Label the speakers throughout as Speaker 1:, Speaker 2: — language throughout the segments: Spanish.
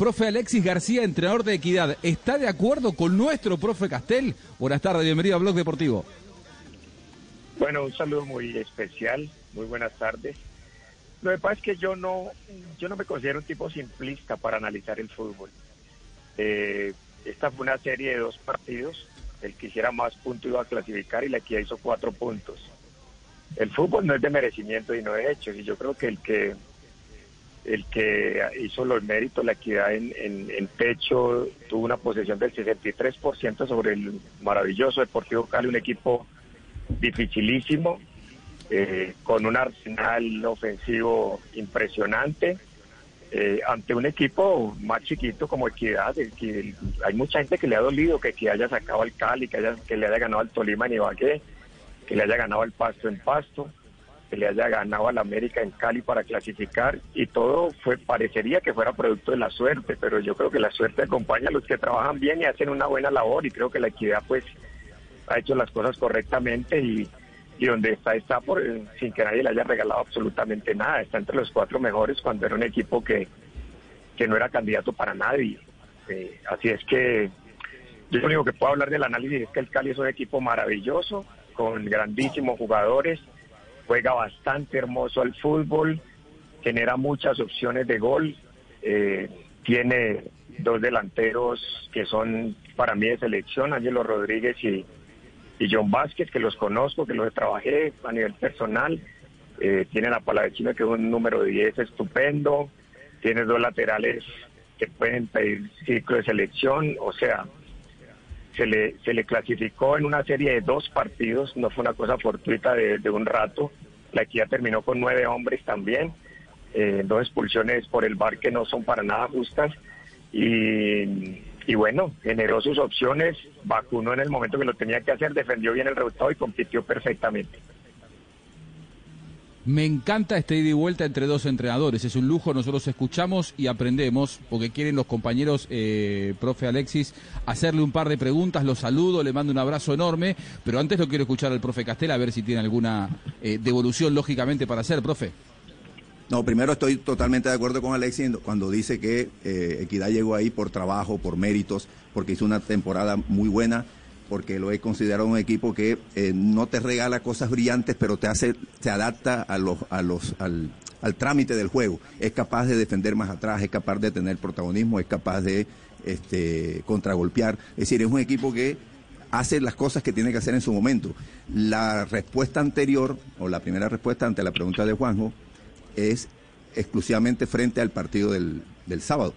Speaker 1: Profe Alexis García, entrenador de Equidad, ¿está de acuerdo con nuestro profe Castel? Buenas tardes, bienvenido a Blog Deportivo.
Speaker 2: Bueno, un saludo muy especial, muy buenas tardes. Lo que pasa es que yo no, yo no me considero un tipo simplista para analizar el fútbol. Eh, esta fue una serie de dos partidos. El que hiciera más puntos iba a clasificar y la que hizo cuatro puntos. El fútbol no es de merecimiento y no de hechos. Y yo creo que el que el que hizo los méritos, la equidad en, en, pecho, tuvo una posesión del 63% sobre el maravilloso Deportivo Cali, un equipo dificilísimo, eh, con un arsenal ofensivo impresionante, eh, ante un equipo más chiquito como Equidad, que hay mucha gente que le ha dolido que Equidad haya sacado al Cali, que, haya, que le haya ganado al Tolima en Ibagué, que le haya ganado al Pasto en Pasto que le haya ganado al América en Cali para clasificar y todo fue parecería que fuera producto de la suerte, pero yo creo que la suerte acompaña a los que trabajan bien y hacen una buena labor y creo que la equidad pues ha hecho las cosas correctamente y, donde está está por sin que nadie le haya regalado absolutamente nada, está entre los cuatro mejores cuando era un equipo que, que no era candidato para nadie. Eh, así es que yo lo único que puedo hablar del análisis es que el Cali es un equipo maravilloso, con grandísimos jugadores, juega bastante hermoso al fútbol, genera muchas opciones de gol, eh, tiene dos delanteros que son para mí de selección, Ángelo Rodríguez y, John Vázquez, que los conozco, que los trabajé a nivel personal. Eh, tiene la Palavecino, que es un número 10 estupendo. Tiene dos laterales que pueden pedir ciclo de selección. O sea, se le, se le clasificó en una serie de dos partidos, no fue una cosa fortuita de, un rato. La equidad terminó con nueve hombres también, eh, dos expulsiones por el bar que no son para nada justas. Y, y bueno, generó sus opciones, vacunó en el momento que lo tenía que hacer, defendió bien el resultado y compitió perfectamente.
Speaker 1: Me encanta este ida y vuelta entre dos entrenadores. Es un lujo, nosotros escuchamos y aprendemos, porque quieren los compañeros, eh, profe Alexis, hacerle un par de preguntas. Lo saludo, le mando un abrazo enorme, pero antes lo quiero escuchar al profe Castel a ver si tiene alguna eh, devolución, lógicamente, para hacer, profe.
Speaker 3: No, primero estoy totalmente de acuerdo con Alexis cuando dice que eh, Equidad llegó ahí por trabajo, por méritos, porque hizo una temporada muy buena porque lo he considerado un equipo que eh, no te regala cosas brillantes, pero te hace, se adapta a los, a los, al, trámite del juego. Es capaz de defender más atrás, es capaz de tener protagonismo, es capaz de este, contragolpear. Es decir, es un equipo que hace las cosas que tiene que hacer en su momento. La respuesta anterior, o la primera respuesta ante la pregunta de Juanjo, es exclusivamente frente al partido del, sábado.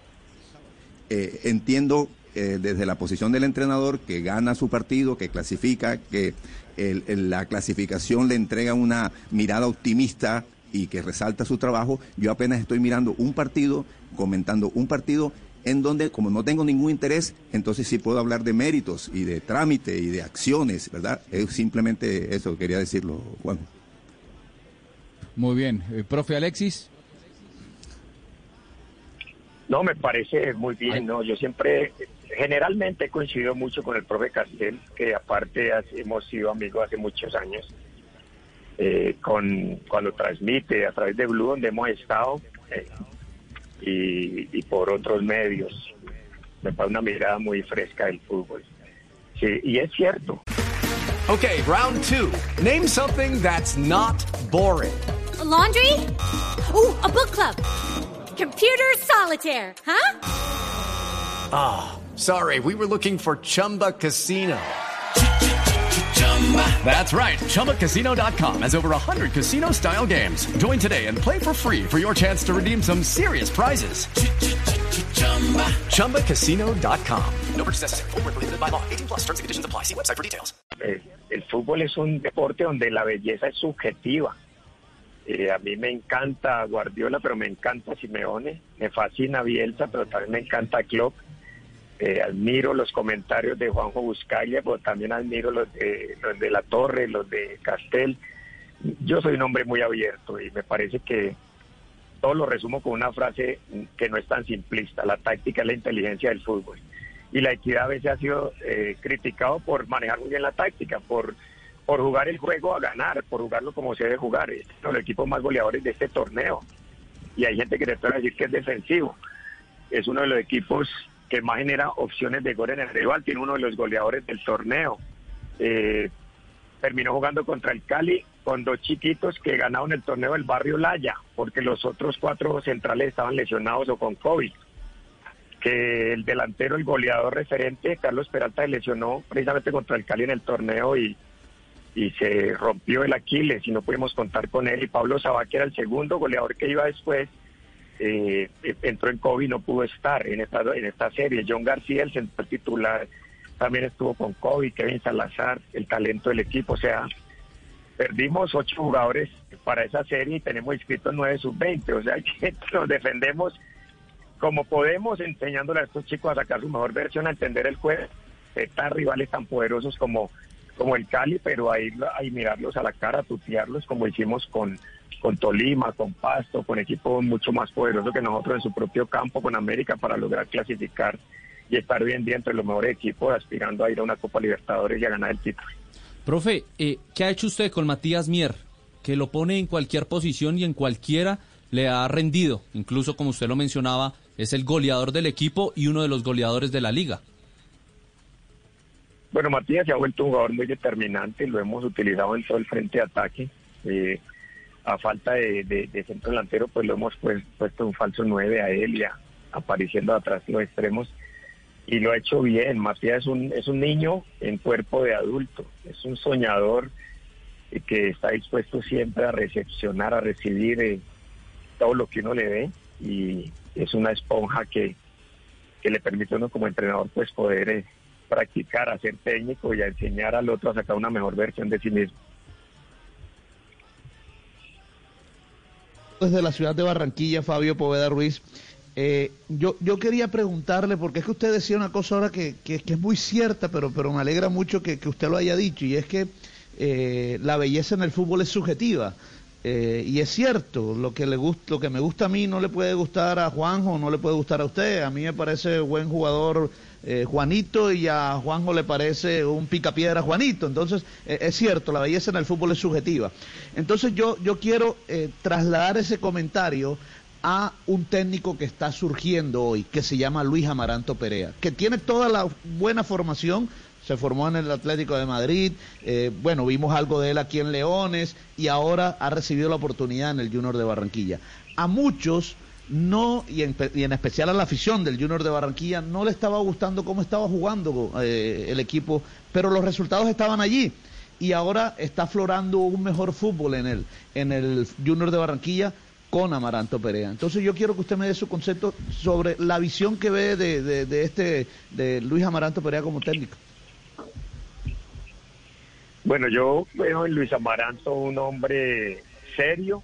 Speaker 3: Eh, entiendo eh, desde la posición del entrenador que gana su partido, que clasifica, que la clasificación le entrega una mirada optimista y que resalta su trabajo, yo apenas estoy mirando un partido, comentando un partido en donde como no tengo ningún interés, entonces sí puedo hablar de méritos y de trámite y de acciones, ¿verdad? Es simplemente eso, quería decirlo, Juan.
Speaker 1: Muy bien. Eh, profe Alexis.
Speaker 2: No, me parece muy bien, ¿no? Yo siempre generalmente he coincidido mucho con el profe Castel, que aparte hemos sido amigos hace muchos años, eh, con cuando transmite a través de Blue, donde hemos estado, eh, y, por otros medios. Me parece una mirada muy fresca del fútbol. Sí, y es cierto.
Speaker 4: Ok, round two. Name something that's not boring.
Speaker 5: laundry? Uh, a book club. Computer solitaire, huh?
Speaker 4: Ah. Sorry, we were looking for Chumba Casino. That's right. ChumbaCasino.com has over 100 casino style games. Join today and play for free for your chance to redeem some serious prizes. ChumbaCasino.com. No purchase necessary. Full prohibited by law. 18 plus terms and conditions apply. See website for details.
Speaker 2: El, el fútbol es un deporte donde la belleza es subjetiva. Eh, a mí me encanta Guardiola, pero me encanta Simeone. Me fascina Bielsa, pero también me encanta Klopp. Eh, admiro los comentarios de Juanjo Buscaglia, pero también admiro los de, los de La Torre, los de Castel. Yo soy un hombre muy abierto y me parece que todo lo resumo con una frase que no es tan simplista. La táctica es la inteligencia del fútbol. Y la equidad a veces ha sido eh, criticado por manejar muy bien la táctica, por, por jugar el juego a ganar, por jugarlo como se debe jugar. Es uno de los equipos más goleadores de este torneo. Y hay gente que te puede decir que es defensivo. Es uno de los equipos que más genera opciones de gol en el rival. Tiene uno de los goleadores del torneo. Eh, terminó jugando contra el Cali con dos chiquitos que ganaron el torneo del barrio Laya, porque los otros cuatro centrales estaban lesionados o con COVID. Que el delantero, el goleador referente, Carlos Peralta, se lesionó precisamente contra el Cali en el torneo y, y se rompió el Aquiles y no pudimos contar con él. Y Pablo Sabá, que era el segundo goleador que iba después, eh, entró en COVID y no pudo estar en esta, en esta serie. John García, el central titular, también estuvo con COVID, Kevin Salazar, el talento del equipo, o sea, perdimos ocho jugadores para esa serie y tenemos inscritos nueve sub-20, o sea que nos defendemos como podemos, enseñándole a estos chicos a sacar su mejor versión, a entender el juego. Están rivales tan poderosos como, como el Cali, pero ahí, ahí mirarlos a la cara, tutearlos como hicimos con, con Tolima, con Pasto, con equipos mucho más poderosos que nosotros en su propio campo, con América, para lograr clasificar y estar hoy en día entre los mejores equipos, aspirando a ir a una Copa Libertadores y a ganar el título.
Speaker 6: Profe, eh, ¿qué ha hecho usted con Matías Mier? Que lo pone en cualquier posición y en cualquiera le ha rendido. Incluso, como usted lo mencionaba, es el goleador del equipo y uno de los goleadores de la liga.
Speaker 2: Bueno, Matías se ha vuelto un jugador muy determinante, lo hemos utilizado en todo el frente de ataque. Eh, a falta de, centro delantero, pues lo hemos pues, puesto un falso 9 a él apareciendo atrás los extremos y lo ha hecho bien. Matías es un, es un niño en cuerpo de adulto, es un soñador que está dispuesto siempre a recepcionar, a recibir eh, todo lo que uno le ve y es una esponja que, que le permite a uno como entrenador pues poder eh, practicar, a ser técnico y a enseñar al otro a sacar una mejor versión de sí mismo.
Speaker 7: Desde la ciudad de Barranquilla, Fabio Poveda Ruiz, eh, yo, yo quería preguntarle, porque es que usted decía una cosa ahora que, que, es muy cierta, pero, pero me alegra mucho que, usted lo haya dicho, y es que eh, la belleza en el fútbol es subjetiva. Eh, y es cierto, lo que, le gusta, lo que me gusta a mí no le puede gustar a Juanjo, no le puede gustar a usted. A mí me parece buen jugador Juanito y a Juanjo le parece un picapiedra Juanito. Entonces, es cierto, la belleza en el fútbol es subjetiva. Entonces, yo, yo quiero trasladar ese comentario a un técnico que está surgiendo hoy, que se llama Luis Amaranto Perea, que tiene toda la buena formación, se formó en el Atlético de Madrid, eh, bueno, vimos algo de él aquí en Leones y ahora ha recibido la oportunidad en el Junior de Barranquilla. A muchos no, y en, especial a la afición del Junior de Barranquilla, no le estaba gustando cómo estaba jugando eh, el equipo, pero los resultados estaban allí. Y ahora está aflorando un mejor fútbol en el, en el Junior de Barranquilla con Amaranto Perea. Entonces yo quiero que usted me dé su concepto sobre la visión que ve de, este de Luis Amaranto Perea como técnico.
Speaker 2: Bueno, yo veo en Luis Amaranto un hombre serio,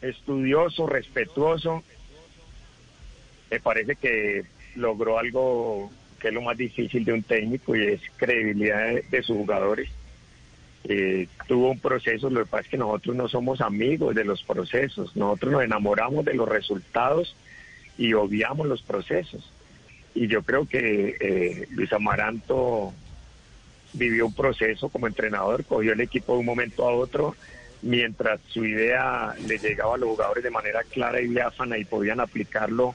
Speaker 2: estudioso, respetuoso. Me parece que logró algo que es lo más difícil de un técnico y es credibilidad de sus jugadores. Eh, tuvo un proceso, lo que pasa es que nosotros no somos amigos de los procesos, nosotros nos enamoramos de los resultados y obviamos los procesos. Y yo creo que eh, Luis Amaranto vivió un proceso como entrenador, cogió el equipo de un momento a otro, mientras su idea le llegaba a los jugadores de manera clara y diáfana y podían aplicarlo,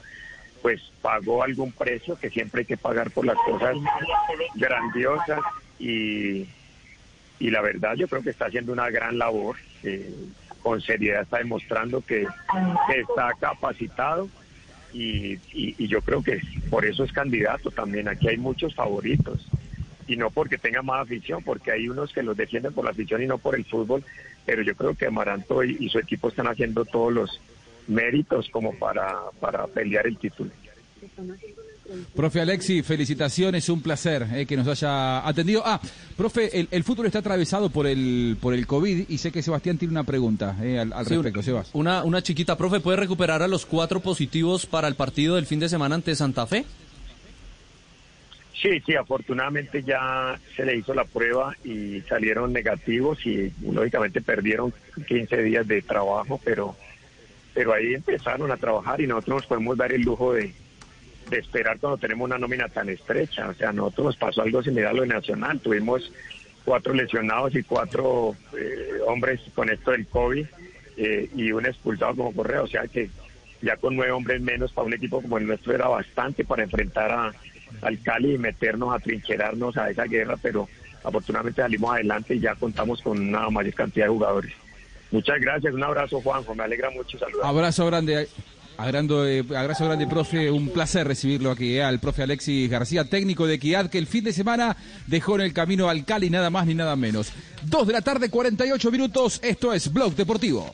Speaker 2: pues pagó algún precio que siempre hay que pagar por las cosas grandiosas y y la verdad yo creo que está haciendo una gran labor, con seriedad está demostrando que, está capacitado y, y, yo creo que por eso es candidato también. Aquí hay muchos favoritos y no porque tenga más afición, porque hay unos que los defienden por la afición y no por el fútbol, pero yo creo que Amaranto y, su equipo están haciendo todos los méritos como para, para pelear el título.
Speaker 1: Profe Alexi, felicitaciones, un placer eh, que nos haya atendido. Ah, profe, el, el, fútbol está atravesado por el por el COVID y sé que Sebastián tiene una pregunta eh, al, al sí, respecto, Sebas.
Speaker 6: Una, una chiquita, profe, ¿puede recuperar a los cuatro positivos para el partido del fin de semana ante Santa Fe?
Speaker 2: Sí, sí, afortunadamente ya se le hizo la prueba y salieron negativos y lógicamente perdieron 15 días de trabajo, pero, pero ahí empezaron a trabajar y nosotros nos podemos dar el lujo de, de esperar cuando tenemos una nómina tan estrecha. O sea, nosotros nos pasó algo similar a lo de Nacional. Tuvimos cuatro lesionados y cuatro eh, hombres con esto del COVID eh, y un expulsado como correo. O sea que ya con nueve hombres menos para un equipo como el nuestro era bastante para enfrentar a, al Cali y meternos a trincherarnos a esa guerra, pero afortunadamente salimos adelante y ya contamos con una mayor cantidad de jugadores. Muchas gracias, un abrazo Juanjo, me alegra mucho saludar.
Speaker 1: Abrazo grande. Agrando, eh, abrazo grande, profe. Un placer recibirlo aquí, eh, al profe Alexis García, técnico de Equidad, que el fin de semana dejó en el camino al Cali, nada más ni nada menos. Dos de la tarde, 48 minutos. Esto es Blog Deportivo.